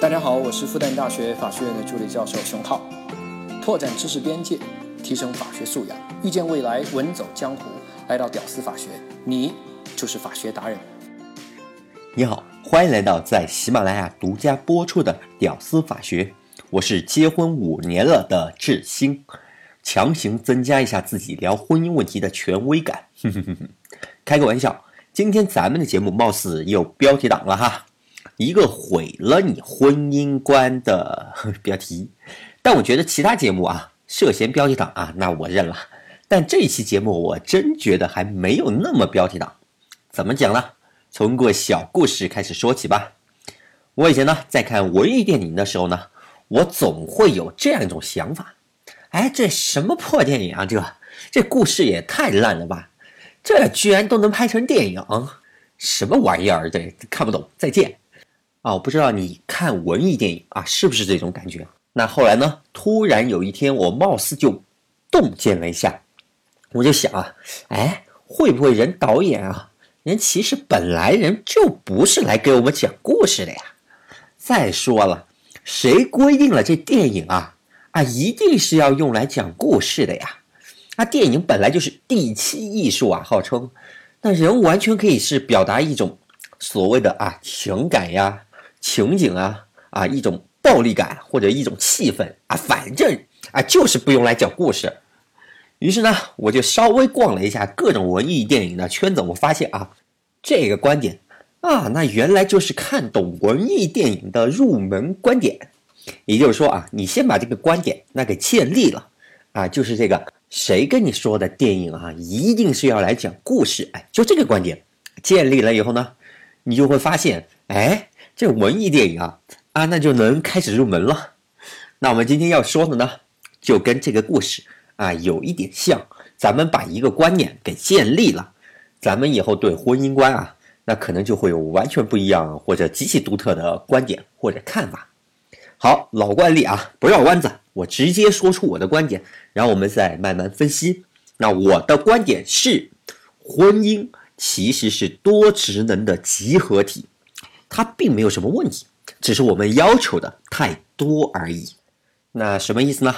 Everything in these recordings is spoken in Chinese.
大家好，我是复旦大学法学院的助理教授熊浩。拓展知识边界，提升法学素养，遇见未来，稳走江湖。来到屌丝法学，你就是法学达人。你好，欢迎来到在喜马拉雅独家播出的《屌丝法学》，我是结婚五年了的志兴，强行增加一下自己聊婚姻问题的权威感。哼哼哼哼，开个玩笑，今天咱们的节目貌似有标题党了哈。一个毁了你婚姻观的 标题，但我觉得其他节目啊涉嫌标题党啊，那我认了。但这一期节目我真觉得还没有那么标题党。怎么讲呢？从个小故事开始说起吧。我以前呢在看文艺电影的时候呢，我总会有这样一种想法：哎，这什么破电影啊？这这故事也太烂了吧！这居然都能拍成电影，什么玩意儿？这，看不懂。再见。啊，我不知道你看文艺电影啊是不是这种感觉？那后来呢？突然有一天，我貌似就洞见了一下，我就想啊，哎，会不会人导演啊，人其实本来人就不是来给我们讲故事的呀？再说了，谁规定了这电影啊啊一定是要用来讲故事的呀？啊，电影本来就是第七艺术啊，号称，那人完全可以是表达一种所谓的啊情感呀。情景啊啊，一种暴力感或者一种气氛啊，反正啊就是不用来讲故事。于是呢，我就稍微逛了一下各种文艺电影的圈子，我发现啊，这个观点啊，那原来就是看懂文艺电影的入门观点。也就是说啊，你先把这个观点那给建立了啊，就是这个谁跟你说的电影啊，一定是要来讲故事？哎，就这个观点建立了以后呢，你就会发现，哎。这文艺电影啊啊，那就能开始入门了。那我们今天要说的呢，就跟这个故事啊有一点像。咱们把一个观念给建立了，咱们以后对婚姻观啊，那可能就会有完全不一样或者极其独特的观点或者看法。好，老惯例啊，不绕弯子，我直接说出我的观点，然后我们再慢慢分析。那我的观点是，婚姻其实是多职能的集合体。它并没有什么问题，只是我们要求的太多而已。那什么意思呢？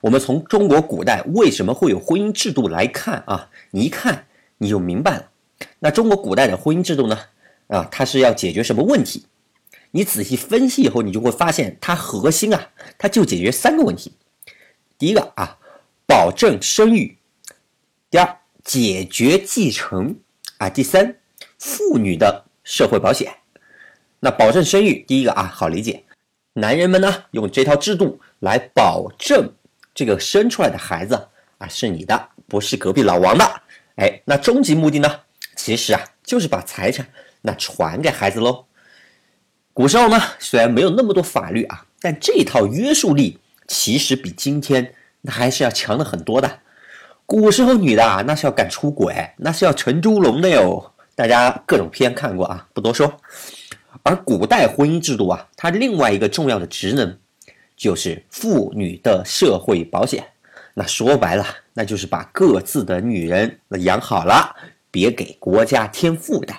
我们从中国古代为什么会有婚姻制度来看啊，你一看你就明白了。那中国古代的婚姻制度呢？啊，它是要解决什么问题？你仔细分析以后，你就会发现它核心啊，它就解决三个问题。第一个啊，保证生育；第二，解决继承；啊，第三，妇女的社会保险。那保证生育，第一个啊，好理解，男人们呢用这套制度来保证这个生出来的孩子啊是你的，不是隔壁老王的。哎，那终极目的呢，其实啊就是把财产那传给孩子喽。古时候呢，虽然没有那么多法律啊，但这套约束力其实比今天那还是要强的很多的。古时候女的啊，那是要敢出轨，那是要成猪笼的哟。大家各种片看过啊，不多说。而古代婚姻制度啊，它另外一个重要的职能就是妇女的社会保险。那说白了，那就是把各自的女人养好了，别给国家添负担。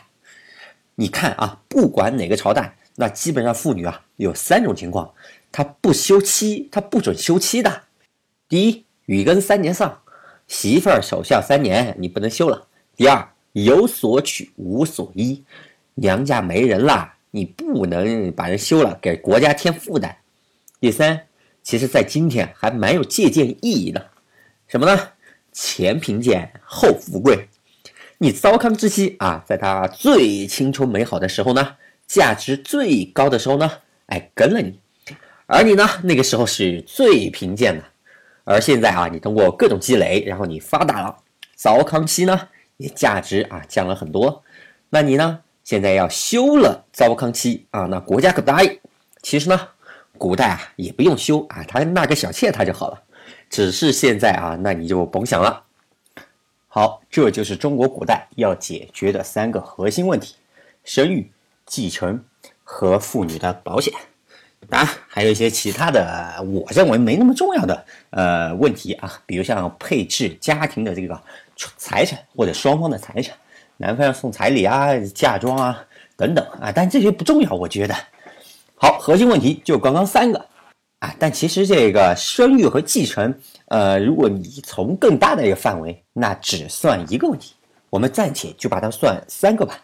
你看啊，不管哪个朝代，那基本上妇女啊有三种情况：她不休妻，她不准休妻的。第一，雨耕三年丧，媳妇儿守孝三年，你不能休了。第二，有所娶无所依，娘家没人啦。你不能把人休了，给国家添负担。第三，其实，在今天还蛮有借鉴意义的，什么呢？前贫贱后富贵。你糟糠之妻啊，在她最青春美好的时候呢，价值最高的时候呢，哎，跟了你；而你呢，那个时候是最贫贱的。而现在啊，你通过各种积累，然后你发达了，糟糠妻呢，也价值啊降了很多。那你呢？现在要休了糟糠妻啊，那国家可不答应。其实呢，古代啊也不用休啊，他纳个小妾他就好了。只是现在啊，那你就甭想了。好，这就是中国古代要解决的三个核心问题：生育、继承和妇女的保险。当然，还有一些其他的，我认为没那么重要的呃问题啊，比如像配置家庭的这个财产或者双方的财产。男方要送彩礼啊、嫁妆啊等等啊，但这些不重要，我觉得。好，核心问题就刚刚三个啊，但其实这个生育和继承，呃，如果你从更大的一个范围，那只算一个问题，我们暂且就把它算三个吧。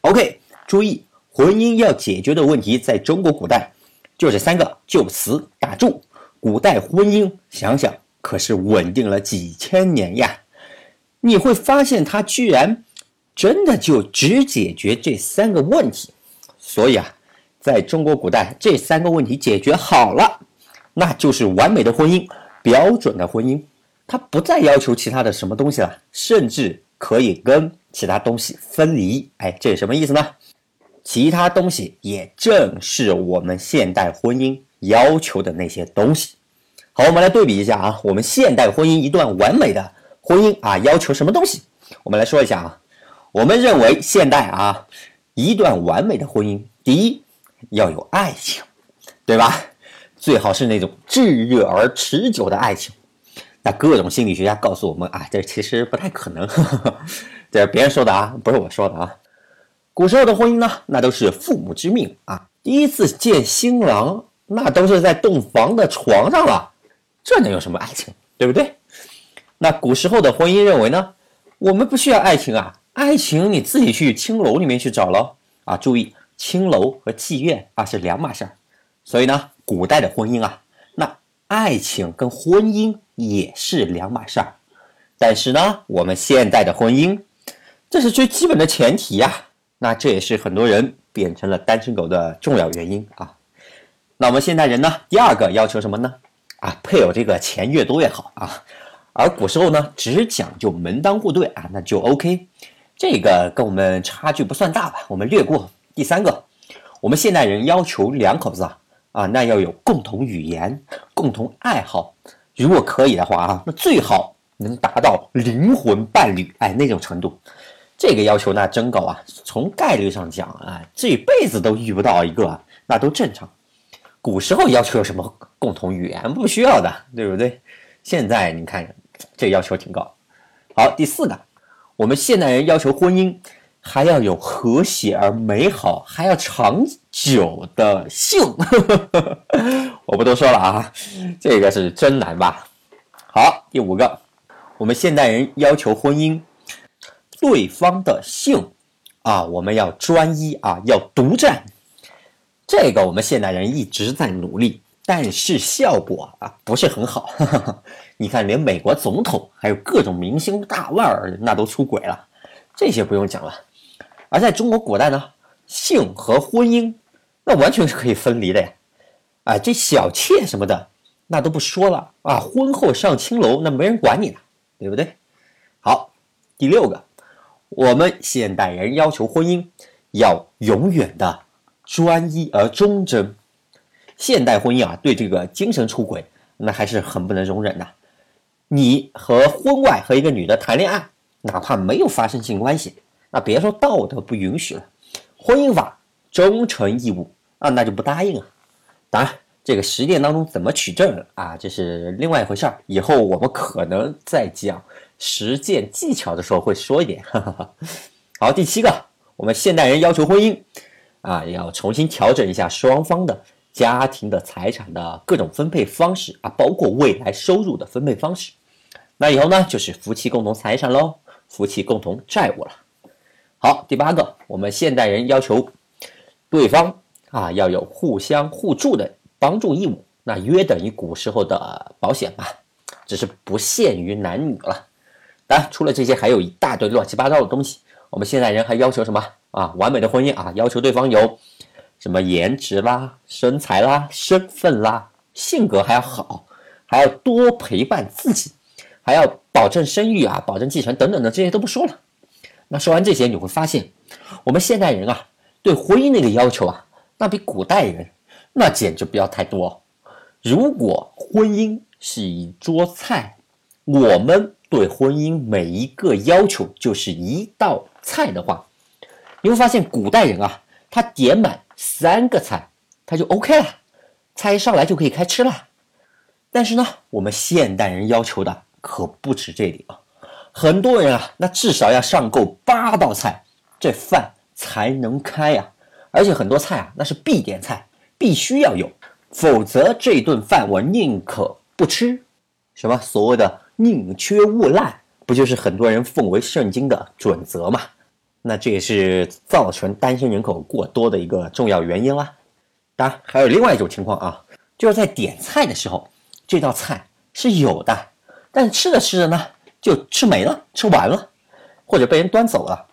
OK，注意，婚姻要解决的问题，在中国古代就这三个，就此打住。古代婚姻，想想可是稳定了几千年呀。你会发现，它居然真的就只解决这三个问题。所以啊，在中国古代，这三个问题解决好了，那就是完美的婚姻，标准的婚姻。它不再要求其他的什么东西了，甚至可以跟其他东西分离。哎，这是什么意思呢？其他东西也正是我们现代婚姻要求的那些东西。好，我们来对比一下啊，我们现代婚姻一段完美的。婚姻啊，要求什么东西？我们来说一下啊。我们认为现代啊，一段完美的婚姻，第一要有爱情，对吧？最好是那种炙热而持久的爱情。那各种心理学家告诉我们啊，这其实不太可能，这是别人说的啊，不是我说的啊。古时候的婚姻呢，那都是父母之命啊。第一次见新郎，那都是在洞房的床上了，这能有什么爱情，对不对？那古时候的婚姻认为呢，我们不需要爱情啊，爱情你自己去青楼里面去找喽啊！注意，青楼和妓院啊是两码事儿，所以呢，古代的婚姻啊，那爱情跟婚姻也是两码事儿。但是呢，我们现代的婚姻，这是最基本的前提呀。那这也是很多人变成了单身狗的重要原因啊。那我们现代人呢，第二个要求什么呢？啊，配偶这个钱越多越好啊。而古时候呢，只讲究门当户对啊，那就 OK，这个跟我们差距不算大吧？我们略过。第三个，我们现代人要求两口子啊啊，那要有共同语言、共同爱好，如果可以的话啊，那最好能达到灵魂伴侣哎那种程度。这个要求那真高啊！从概率上讲啊，这辈子都遇不到一个，那都正常。古时候要求有什么共同语言？不需要的，对不对？现在你看。这要求挺高。好，第四个，我们现代人要求婚姻还要有和谐而美好，还要长久的性。我不多说了啊，这个是真难吧？好，第五个，我们现代人要求婚姻对方的性啊，我们要专一啊，要独占。这个我们现代人一直在努力。但是效果啊不是很好，你看连美国总统还有各种明星大腕儿那都出轨了，这些不用讲了。而在中国古代呢，性和婚姻那完全是可以分离的呀。啊，这小妾什么的那都不说了啊，婚后上青楼那没人管你呢，对不对？好，第六个，我们现代人要求婚姻要永远的专一而忠贞。现代婚姻啊，对这个精神出轨，那还是很不能容忍的。你和婚外和一个女的谈恋爱，哪怕没有发生性关系，那别说道德不允许了，婚姻法忠诚义务啊，那就不答应啊。当然，这个实践当中怎么取证啊，这是另外一回事儿。以后我们可能在讲实践技巧的时候会说一点。哈哈好，第七个，我们现代人要求婚姻啊，要重新调整一下双方的。家庭的财产的各种分配方式啊，包括未来收入的分配方式。那以后呢，就是夫妻共同财产喽，夫妻共同债务了。好，第八个，我们现代人要求对方啊要有互相互助的帮助义务，那约等于古时候的保险吧，只是不限于男女了。当然，除了这些，还有一大堆乱七八糟的东西。我们现代人还要求什么啊？完美的婚姻啊，要求对方有。什么颜值啦、身材啦、身份啦、性格还要好，还要多陪伴自己，还要保证生育啊、保证继承等等的这些都不说了。那说完这些，你会发现，我们现代人啊，对婚姻那个要求啊，那比古代人那简直不要太多。如果婚姻是一桌菜，我们对婚姻每一个要求就是一道菜的话，你会发现古代人啊，他点满。三个菜，他就 OK 了，菜一上来就可以开吃了。但是呢，我们现代人要求的可不止这里啊，很多人啊，那至少要上够八道菜，这饭才能开呀。而且很多菜啊，那是必点菜，必须要有，否则这顿饭我宁可不吃。什么所谓的宁缺毋滥，不就是很多人奉为圣经的准则吗？那这也是造成单身人口过多的一个重要原因啦。当然，还有另外一种情况啊，就是在点菜的时候，这道菜是有的，但吃着吃着呢，就吃没了，吃完了，或者被人端走了，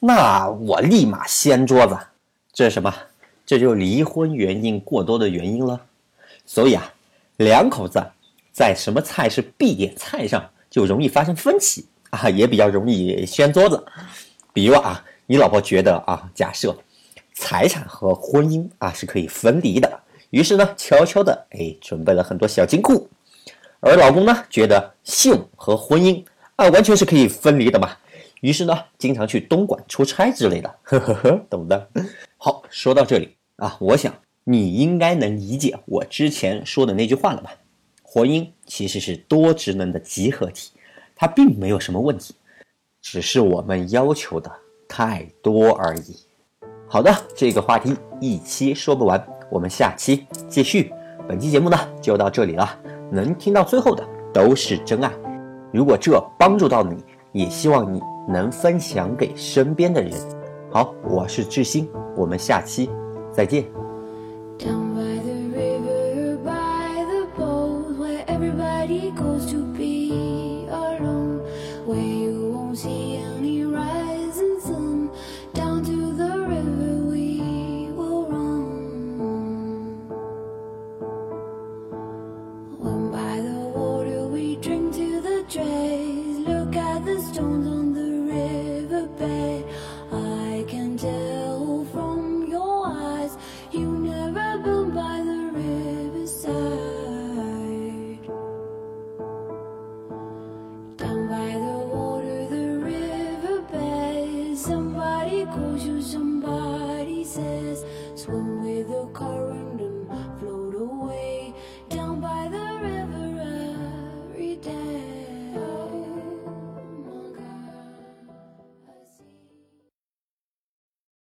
那我立马掀桌子。这是什么？这就是离婚原因过多的原因了。所以啊，两口子在什么菜是必点菜上，就容易发生分歧啊，也比较容易掀桌子。比如啊，你老婆觉得啊，假设财产和婚姻啊是可以分离的，于是呢，悄悄的哎准备了很多小金库，而老公呢觉得性和婚姻啊完全是可以分离的嘛，于是呢，经常去东莞出差之类的，呵呵呵，懂的。好，说到这里啊，我想你应该能理解我之前说的那句话了吧？婚姻其实是多职能的集合体，它并没有什么问题。只是我们要求的太多而已。好的，这个话题一期说不完，我们下期继续。本期节目呢就到这里了，能听到最后的都是真爱。如果这帮助到你，也希望你能分享给身边的人。好，我是志新，我们下期再见。